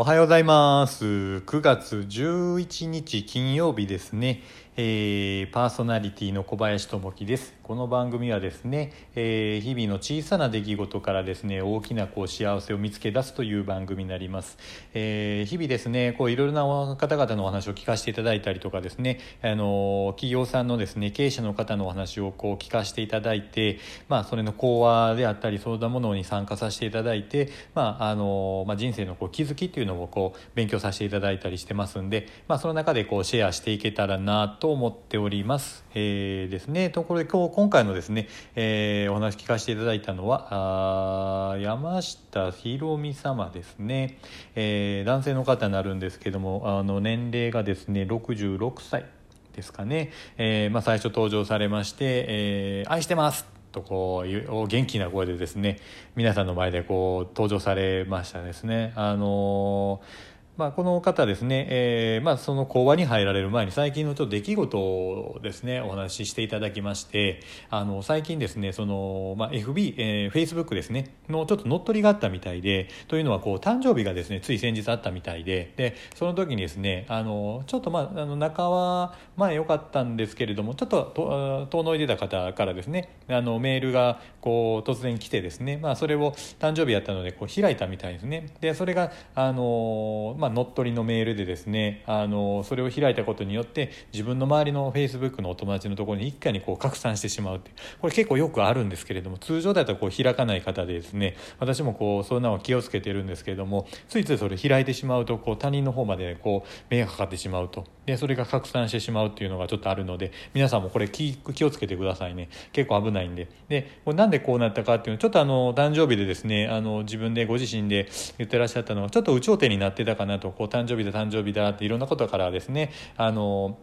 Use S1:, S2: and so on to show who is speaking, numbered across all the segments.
S1: おはようございます。9月11日金曜日ですね。えーパーソナリティの小林智樹です。この番組はですね、えー日々の小さな出来事からですね、大きなこう幸せを見つけ出すという番組になります。えー日々ですね、こういろいろな方々のお話を聞かせていただいたりとかですね、あの企業さんのですね、経営者の方のお話をこう聞かせていただいて、まあそれの講話であったり、そういったものに参加させていただいて、まああのまあ人生のこう気づきっていうのをこう勉強させていただいたりしてますんで、まあその中でこうシェアしていけたらなと思っております。えーですね、ところで今日今回のですね、えーお話聞かせていただいたのはあ山下ひろみ様ですね、えー男性の方になるんですけどもあの年齢がですね66歳ですかね、えーまあ、最初登場されまして「えー愛してます!」とこういう元気な声でですね皆さんの前でこう登場されましたですね。あのーまあ、この方ですね、えーまあ、その講話に入られる前に最近のちょっと出来事をですねお話ししていただきましてあの最近ですねその、まあ、FB、えー、Facebook ですねのちょっと乗っ取りがあったみたいでというのはこう誕生日がですねつい先日あったみたいででその時にですねあのちょっと、まあ、あの仲は前良かったんですけれどもちょっとと遠のいてた方からですねあのメールがこう突然来てですね、まあ、それを誕生日やったのでこう開いたみたいですね。でそれがあの、まあ、乗っ取りのメールでですねあのそれを開いたことによって自分の周りの Facebook のお友達のところに一回にこう拡散してしまうっていうこれ結構よくあるんですけれども通常だったらこう開かない方でですね私もこうそんなの気をつけてるんですけれどもついついそれ開いてしまうとこう他人の方までこう迷惑かかってしまうとでそれが拡散してしまうっていうのがちょっとあるので皆さんもこれ気気をつけてくださいね。結構危ないんで。でこれなんでこうなったかっていうのちょっとあの誕生日でですねあの自分でご自身で言ってらっしゃったのはちょっと有頂天になってたかなとこう誕生日だ誕生日だっていろんなことからですねあの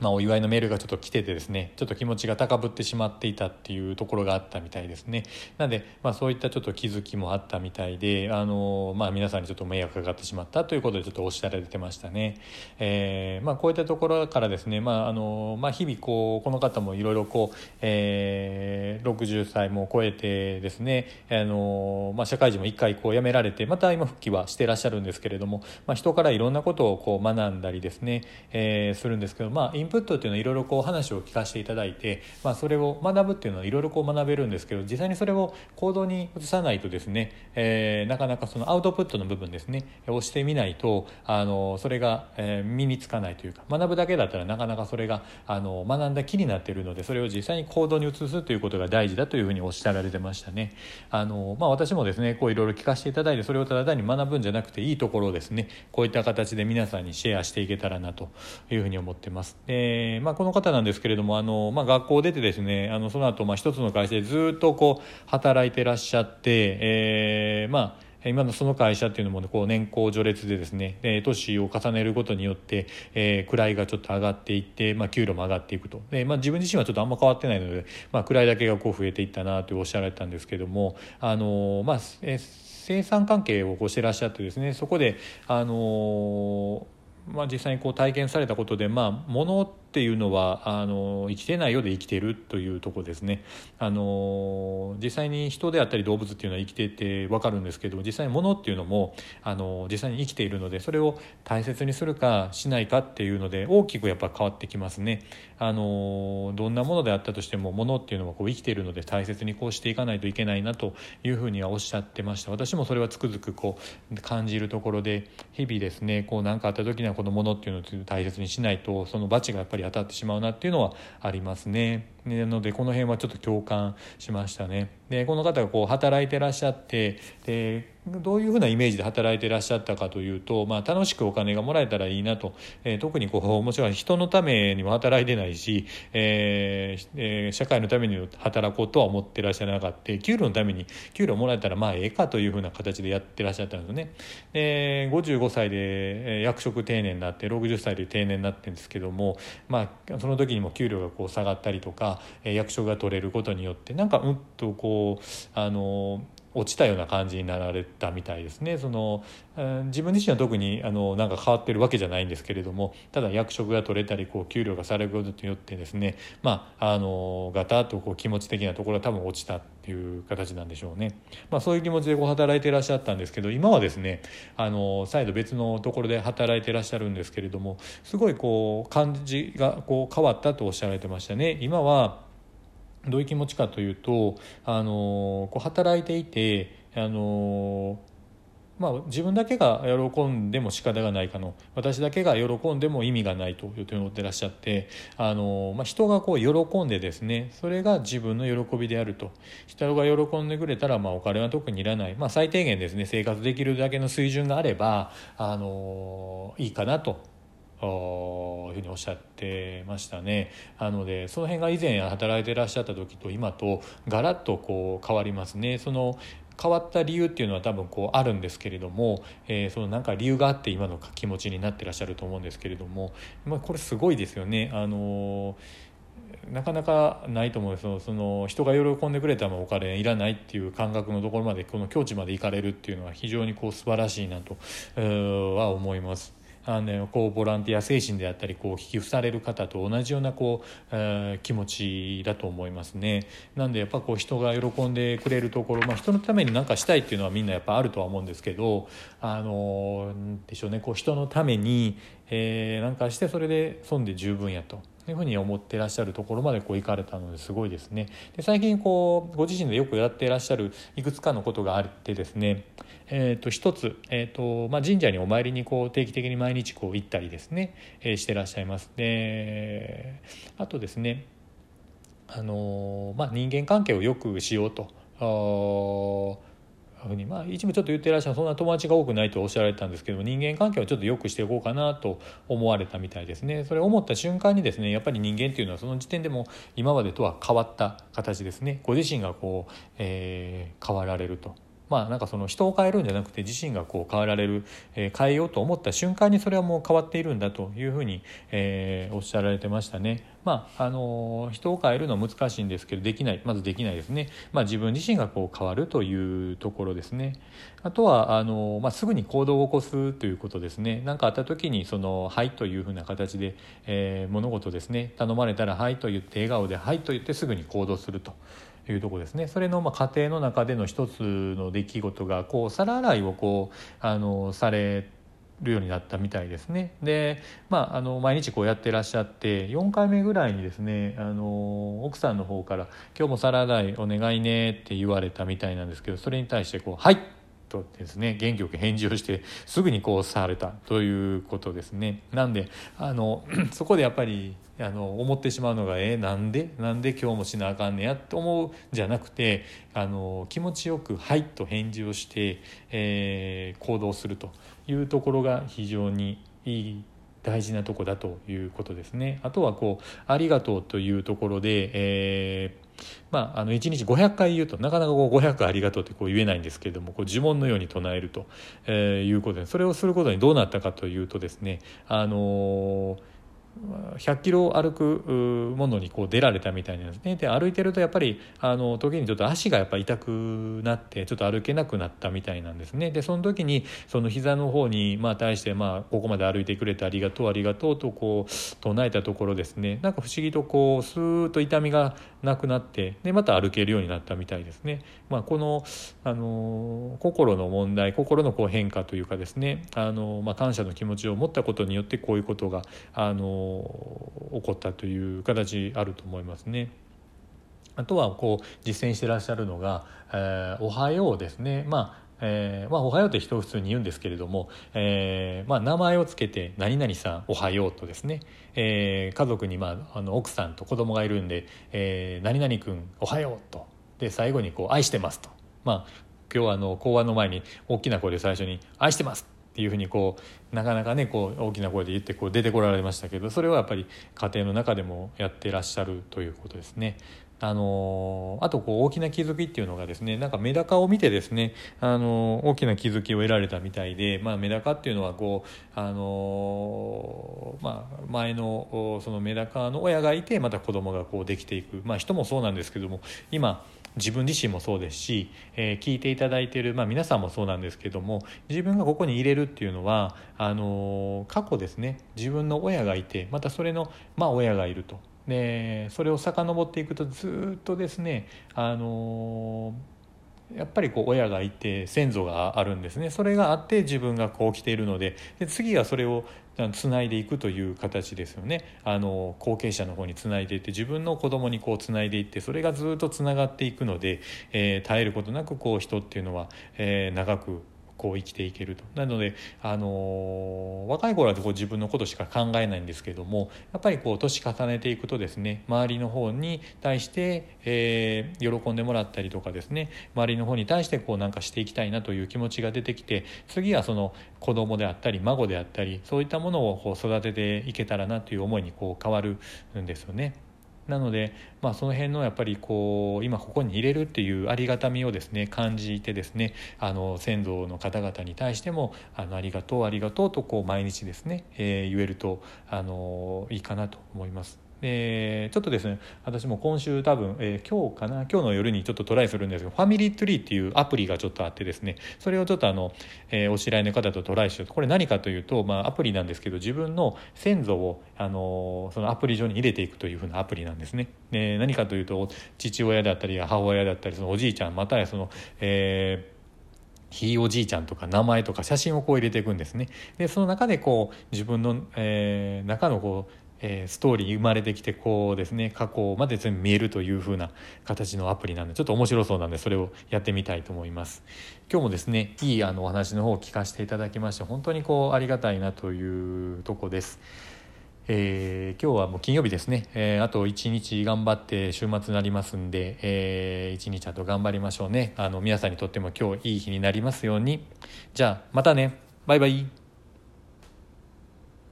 S1: まあ、お祝いのメールがちょっと来ててですねちょっと気持ちが高ぶってしまっていたっていうところがあったみたいですね。なので、まあ、そういったちょっと気づきもあったみたいであの、まあ、皆さんにちょっと迷惑がかかってしまったということでちょっとおっしゃられてましたね、えーまあ、こういったところからですね、まああのまあ、日々こうこの方もいろいろこう、えー、60歳も超えてですねあの、まあ、社会人も一回こう辞められてまた今復帰はしてらっしゃるんですけれども、まあ、人からいろんなことをこう学んだりですね、えーするんですけど、まあ、インプットっていうのはいろいろこう話を聞かせていただいて、まあ、それを学ぶっていうのはいろいろこう学べるんですけど実際にそれを行動に移さないとですね、えーなかなかそのアウトプットの部分ですねをしてみないとあのそれが、え身につかないというか学ぶだけだったらなかなかそれがあの学んだ気になっているのでそれを実際に行動に移すということが大事だというふうにおっしゃられてましたね。あのまあ、私もですねこういろいろ聞かせていただいてそれをただ単に学ぶんじゃなくていいところをですねこういった形で皆さんにシェアしていけたらなというふうに思ってます。でえまあ、この方なんですけれどもあの、まあ、学校を出てですねあのその後、まあ一つの会社でずっとこう働いてらっしゃって、えーまあ今のその会社っていうのも、ね、こう年功序列でですねで年を重ねることによって、えー位がちょっと上がっていって、まあ、給料も上がっていくと。で、まあ、自分自身はちょっとあんま変わってないので、まあ、位だけがこう増えていったなとおっしゃられたんですけどもあの、まあえー生産関係をこうしてらっしゃってですねそこであのまあ、実際にこう体験されたことで、まあ、物っていうのはあの生きてないようで生きてるというところですね。あの実際に人であったり動物っていうのは生きてて分かるんですけど実際に物っていうのもあの実際に生きているのでそれを大切にするかしないかっていうので大きくやっぱ変わってきますね。あのどんなものであったとしても物っていうのはこう生きているので大切にこうしていかないといけないなというふうにはおっしゃってました。私もそれはつくづくこう感じるところで日々ですねこう何かあった時にはこのものっていうのを大切にしないとその罰がやっぱり当たってしまうなっていうのはありますね。なのでこの辺はちょっと共感しましたね。でこの方がこう働いてらっしゃってでどういうふうなイメージで働いていらっしゃったかというと、まあ、楽しくお金がもらえたらいいなと、えー特にこう もちろん人のためにも働いてないし、えーえー社会のために働こうとは思ってらっしゃらなかった給料のために給料もらえたらまあええかというふうな形でやってらっしゃったんですよね。で55歳で役職定年になって60歳で定年になってるんですけども、まあ、その時にも給料がこう下がったりとか、役職が取れることによってなんかうんとこうあの落ちたような感じになられたみたいですねその、自分自身は特にあのなんか変わってるわけじゃないんですけれどもただ役職が取れたりこう給料がされることによってですねまああのガタッとこう気持ち的なところは多分落ちたっていう形なんでしょうね、まあ、そういう気持ちでこう働いていらっしゃったんですけど今はですねあの再度別のところで働いていらっしゃるんですけれどもすごいこう感じがこう変わったとおっしゃられてましたね。今はどういう気持ちかというとあのこう働いていてあのまあ、自分だけが喜んでも仕方がないかの私だけが喜んでも意味がないというふうに思ってらっしゃってあの、まあ、人がこう喜んでですねそれが自分の喜びであると。人が喜んでくれたら、まあ、お金は特にいらない、まあ、最低限ですね生活できるだけの水準があればあのいいかなと。いうふうにおっしゃってましたね。なのでその辺が以前働いていらっしゃった時と今とガラッとこう変わりますね。その変わった理由っていうのは多分こうあるんですけれども、えー、そのなんか理由があって今の気持ちになってらっしゃると思うんですけれども、まあ、これすごいですよね。あのなかなかないと思うんですその人が喜んでくれたらお金いらないっていう感覚のところまでこの境地まで行かれるっていうのは非常にこう素晴らしいなとは思います。あのこうボランティア精神であったりこう寄付される方と同じようなこう、えー、気持ちだと思いますね。なんでやっぱこう人が喜んでくれるところ、まあ、人のために何かしたいっていうのはみんなやっぱあるとは思うんですけどあのでしょうねこう人のために、えー、なんかしてそれで損で十分やと。いうふうに思ってらっしゃるところまでこう行かれたのですごいですね。で最近こうご自身でよくやってらっしゃるいくつかのことがあってですね、えー、と一つ、えーとまあ、神社にお参りにこう定期的に毎日こう行ったりですね、えー、してらっしゃいます。であとですねあの、まあ、人間関係をよくしようと。ふうに。まあ一部ちょっと言ってらっしゃるそんな友達が多くないとおっしゃられたんですけども人間関係をちょっと良くしていこうかなと思われたみたいですね。それ思った瞬間にですねやっぱり人間っていうのはその時点でも今までとは変わった形ですね。ご自身がこう、えー、変わられると。まあなんかその人を変えるんじゃなくて自身がこう変えられる、えー、変えようと思った瞬間にそれはもう変わっているんだというふうに、えー、おっしゃられてましたね。まああの人を変えるのは難しいんですけどできないまずできないですね。まあ自分自身がこう変わるというところですね。あとはあの、まあ、すぐに行動を起こすということですね。何かあった時にその「はい」というふうな形で、えー、物事ですね頼まれたら「はい」と言って笑顔で「はい」と言ってすぐに行動すると。いうとこですねそれのまあ家庭の中での一つの出来事がこう皿洗いをこうあのされるようになったみたいですねで、まあ、あの毎日こうやってらっしゃって4回目ぐらいにですねあの奥さんの方から「今日も皿洗いお願いね」って言われたみたいなんですけどそれに対してこう「はい!」とですね元気よく返事をしてすぐにこうされたということですね。なんであの そこでやっぱりあの思ってしまうのが「えー、なんで？なんで今日もしなあかんねや」と思うじゃなくてあの気持ちよく「はい」と返事をして、えー、行動するというところが非常にいい大事なとこだということですね。あとはこう「ありがとう」というところで、えーまあ、あの1日500回言うとなかなかこう500ありがとうってこう言えないんですけれどもこう呪文のように唱えると、えー、いうことでそれをすることにどうなったかというとですねあのー100キロ歩くものにこう出られたみたいなんですね。で歩いてるとやっぱりあの時にちょっと足がやっぱ痛くなってちょっと歩けなくなったみたいなんですね。でその時にその膝の方にまあ対してまあここまで歩いてくれてありがとうありがとうとこう唱えたところですね。なんか不思議とこうスーッと痛みがなくなってでまた歩けるようになったみたいですね。まあ、このあの心の問題心のこう変化というかですね。あの、まあ、感謝の気持ちを持ったことによってこういうことがあの起こったという形あると思いますね。あとはこう実践してらっしゃるのが「えー、おはよう」ですね。まあえーまあ、おはようって人を普通に言うんですけれども、えーまあ、名前を付けて「何々さんおはよう」とですね、えー、家族に、まあ、あの奥さんと子供がいるんで「えー、何々君おはよう」とで最後にこう「愛してます」と、まあ、今日はあの講話の前に大きな声で最初に「愛してます」っていうふうにこうなかなかねこう大きな声で言ってこう出てこられましたけどそれはやっぱり家庭の中でもやってらっしゃるということですね。あのあとこう大きな気づきっていうのがですねなんかメダカを見てですね、あの大きな気づきを得られたみたいで、まあ、メダカっていうのはこう、あのまあ、前のそのメダカの親がいてまた子供がこうできていく、まあ、人もそうなんですけども今自分自身もそうですし、えー、聞いていただいている、まあ、皆さんもそうなんですけども自分がここに入れるっていうのはあの過去ですね自分の親がいてまたそれの、まあ、親がいると。でそれを遡っていくとずっとですねあのやっぱりこう親がいて先祖があるんですね。それがあって自分がこう来ているのでで次はそれをつないでいくという形ですよね。あの後継者の方につないでいって自分の子供にこうつないでいってそれがずっとつながっていくので、えー、絶えることなくこう人っていうのは、えー、長くこう生きていけるとなので、あの若い頃はこう自分のことしか考えないんですけどもやっぱりこう年重ねていくとですね周りの方に対して、えー、喜んでもらったりとかですね周りの方に対してこうなんかしていきたいなという気持ちが出てきて次はその子供であったり孫であったりそういったものをこう育てていけたらなという思いにこう変わるんですよね。なので、まあ、その辺のやっぱりこう今ここに入れるっていうありがたみをですね感じてですねあの先祖の方々に対してもあのありがとうありがとうとこう毎日ですね、えー、言えるとあのいいかなと思います。えー、ちょっとですね私も今週多分、えー、今日かな今日の夜にちょっとトライするんですけどファミリーツリーっていうアプリがちょっとあってですねそれをちょっとあの、えー、お知り合いの方とトライしようとこれ何かというと、まあ、アプリなんですけど自分の先祖をあのそのアプリ上に入れていくというふうなアプリなんですね。で何かというと父親だったり母親だったりそのおじいちゃんまたはその、えひいおじいちゃんとか名前とか写真をこう入れていくんですね。でその中でこう自分の、えー、中のこうえー、ストーリー生まれてきてこうですね過去まで全部見えるという風な形のアプリなんでちょっと面白そうなんでそれをやってみたいと思います。今日もですねいいあのお話の方を聞かせていただきまして本当にこうありがたいなというとこです。えー、今日はもう金曜日ですね、えー、あと1日頑張って週末になりますんで、えー、1日あと頑張りましょうね。あの皆さんにとっても今日いい日になりますように。じゃあまたね。バイバイ。